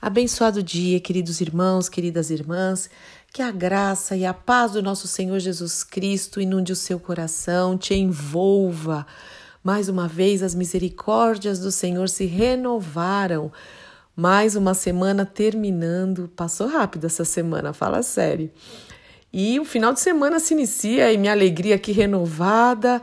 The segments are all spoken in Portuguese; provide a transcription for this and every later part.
Abençoado dia, queridos irmãos, queridas irmãs. Que a graça e a paz do nosso Senhor Jesus Cristo inunde o seu coração, te envolva. Mais uma vez, as misericórdias do Senhor se renovaram. Mais uma semana terminando. Passou rápido essa semana, fala sério. E o final de semana se inicia e minha alegria aqui renovada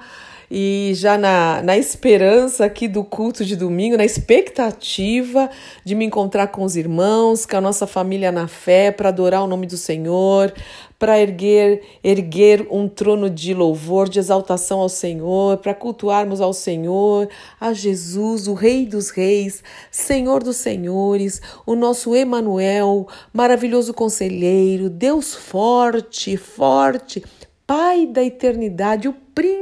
e já na, na esperança aqui do culto de domingo, na expectativa de me encontrar com os irmãos, com a nossa família na fé, para adorar o nome do Senhor, para erguer, erguer um trono de louvor, de exaltação ao Senhor, para cultuarmos ao Senhor, a Jesus, o Rei dos Reis, Senhor dos Senhores, o nosso Emanuel, maravilhoso conselheiro, Deus forte, forte, Pai da eternidade, o príncipe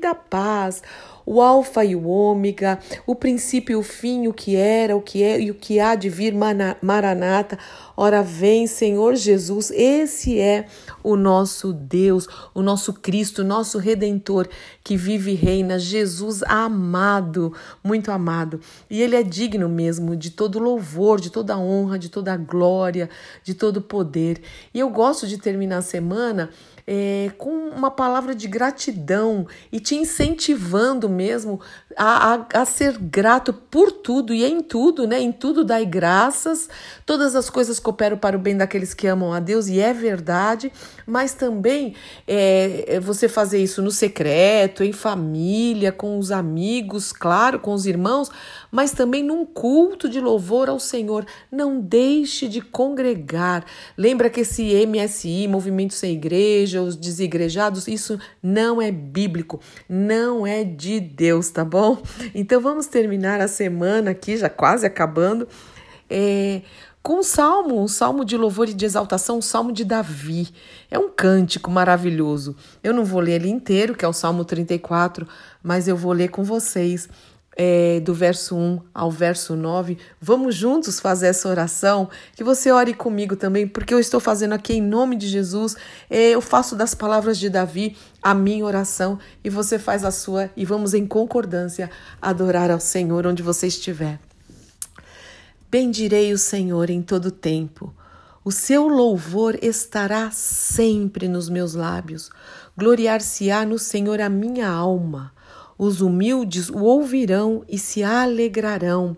da paz, o Alfa e o Ômega, o princípio e o fim, o que era, o que é e o que há de vir, Maranata. Ora vem, Senhor Jesus, esse é o nosso Deus, o nosso Cristo, o nosso Redentor que vive e reina, Jesus amado, muito amado. E ele é digno mesmo de todo louvor, de toda honra, de toda glória, de todo poder. E eu gosto de terminar a semana é, com uma palavra de gratidão e te incentivando mesmo a, a, a, ser grato por tudo e em tudo, né? Em tudo dai graças, todas as coisas cooperam para o bem daqueles que amam a Deus, e é verdade, mas também é, é você fazer isso no secreto, em família, com os amigos, claro, com os irmãos, mas também num culto de louvor ao Senhor. Não deixe de congregar. Lembra que esse MSI, Movimento Sem Igreja, os desigrejados, isso não é bíblico, não é de Deus, tá bom? Então vamos terminar a semana aqui, já quase acabando. É, com um salmo, um salmo de louvor e de exaltação, um salmo de Davi. É um cântico maravilhoso. Eu não vou ler ele inteiro, que é o Salmo 34, mas eu vou ler com vocês é, do verso 1 ao verso 9. Vamos juntos fazer essa oração. Que você ore comigo também, porque eu estou fazendo aqui em nome de Jesus. É, eu faço das palavras de Davi a minha oração e você faz a sua e vamos em concordância adorar ao Senhor onde você estiver. Bendirei o Senhor em todo tempo. O seu louvor estará sempre nos meus lábios. Gloriar-se-á no Senhor a minha alma. Os humildes o ouvirão e se alegrarão.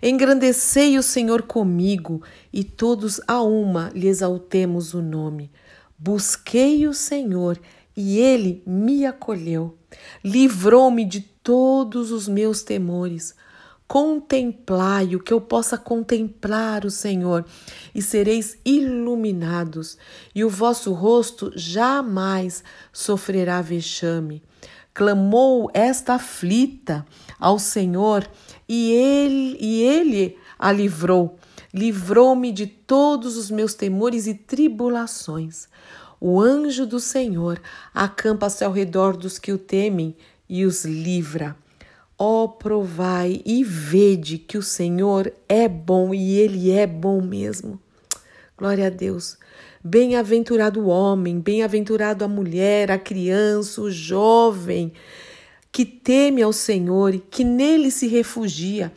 Engrandecei o Senhor comigo, e todos a uma lhe exaltemos o nome. Busquei o Senhor, e ele me acolheu. Livrou-me de todos os meus temores. Contemplai o que eu possa contemplar o Senhor, e sereis iluminados, e o vosso rosto jamais sofrerá vexame clamou esta aflita ao Senhor e ele, e ele a livrou. Livrou-me de todos os meus temores e tribulações. O anjo do Senhor acampa-se ao redor dos que o temem e os livra. Ó, oh, provai e vede que o Senhor é bom e ele é bom mesmo. Glória a Deus. Bem-aventurado o homem, bem-aventurado a mulher, a criança, o jovem, que teme ao Senhor e que nele se refugia.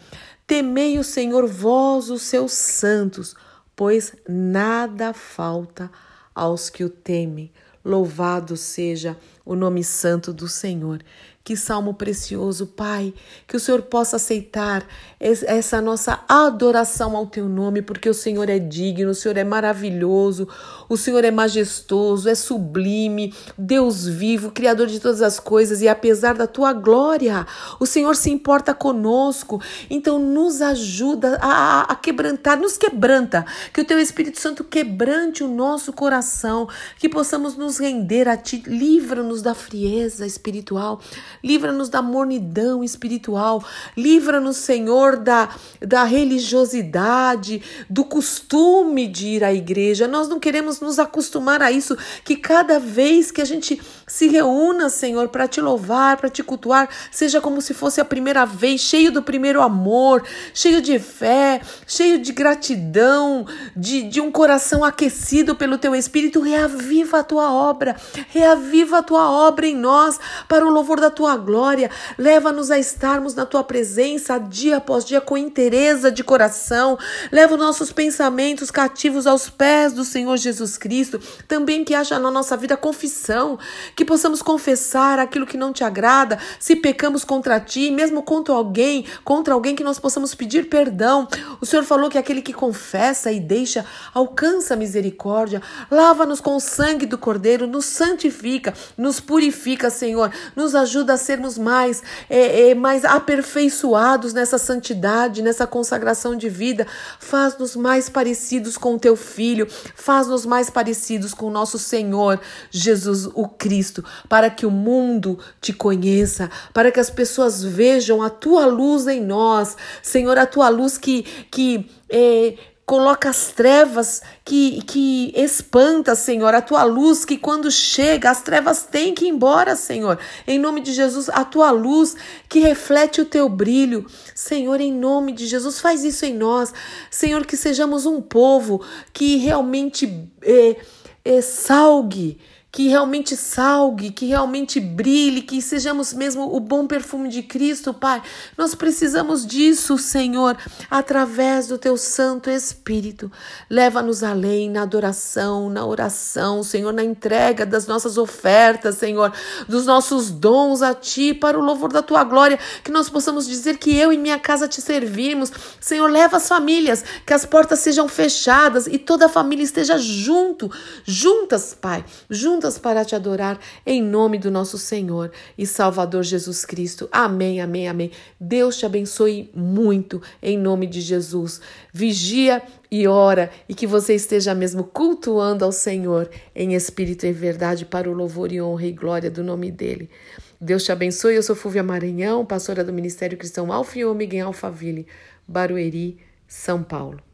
Temei o Senhor, vós, os seus santos, pois nada falta aos que o temem. Louvado seja o nome santo do Senhor. Que salmo precioso, Pai, que o Senhor possa aceitar essa nossa adoração ao teu nome, porque o Senhor é digno, o Senhor é maravilhoso, o Senhor é majestoso, é sublime, Deus vivo, Criador de todas as coisas, e apesar da tua glória, o Senhor se importa conosco, então nos ajuda a, a quebrantar, nos quebranta, que o teu Espírito Santo quebrante o nosso coração, que possamos nos render a ti, livra-nos da frieza espiritual livra-nos da mornidão espiritual, livra-nos, Senhor, da, da religiosidade, do costume de ir à igreja. Nós não queremos nos acostumar a isso, que cada vez que a gente se reúna, Senhor, para te louvar, para te cultuar, seja como se fosse a primeira vez, cheio do primeiro amor, cheio de fé, cheio de gratidão, de, de um coração aquecido pelo teu Espírito. Reaviva a tua obra, reaviva a tua obra em nós, para o louvor da tua glória. Leva-nos a estarmos na tua presença dia após dia com inteireza de coração. Leva os nossos pensamentos cativos aos pés do Senhor Jesus Cristo. Também que haja na nossa vida confissão, que possamos confessar aquilo que não te agrada, se pecamos contra ti, mesmo contra alguém, contra alguém que nós possamos pedir perdão. O Senhor falou que aquele que confessa e deixa alcança misericórdia. Lava-nos com o sangue do Cordeiro, nos santifica, nos purifica, Senhor. Nos ajuda a sermos mais, é, é, mais aperfeiçoados nessa santidade, nessa consagração de vida. Faz-nos mais parecidos com o teu Filho, faz-nos mais parecidos com o nosso Senhor Jesus o Cristo, para que o mundo te conheça, para que as pessoas vejam a tua luz em nós, Senhor, a tua luz que, que é, coloca as trevas que, que espanta, Senhor, a tua luz que quando chega, as trevas têm que ir embora, Senhor. Em nome de Jesus, a tua luz que reflete o teu brilho. Senhor, em nome de Jesus, faz isso em nós. Senhor, que sejamos um povo que realmente é, é, salgue que realmente salgue, que realmente brilhe, que sejamos mesmo o bom perfume de Cristo, Pai. Nós precisamos disso, Senhor, através do teu Santo Espírito. Leva-nos além na adoração, na oração, Senhor, na entrega das nossas ofertas, Senhor, dos nossos dons a Ti, para o louvor da Tua glória, que nós possamos dizer que eu e minha casa te servimos. Senhor, leva as famílias, que as portas sejam fechadas e toda a família esteja junto, juntas, Pai, juntas para te adorar em nome do nosso Senhor e Salvador Jesus Cristo. Amém, amém, amém. Deus te abençoe muito em nome de Jesus. Vigia e ora e que você esteja mesmo cultuando ao Senhor em espírito e verdade para o louvor e honra e glória do nome dele. Deus te abençoe. Eu sou Fúvia Maranhão, pastora do Ministério Cristão Alfa e Ômega em Alphaville, Barueri, São Paulo.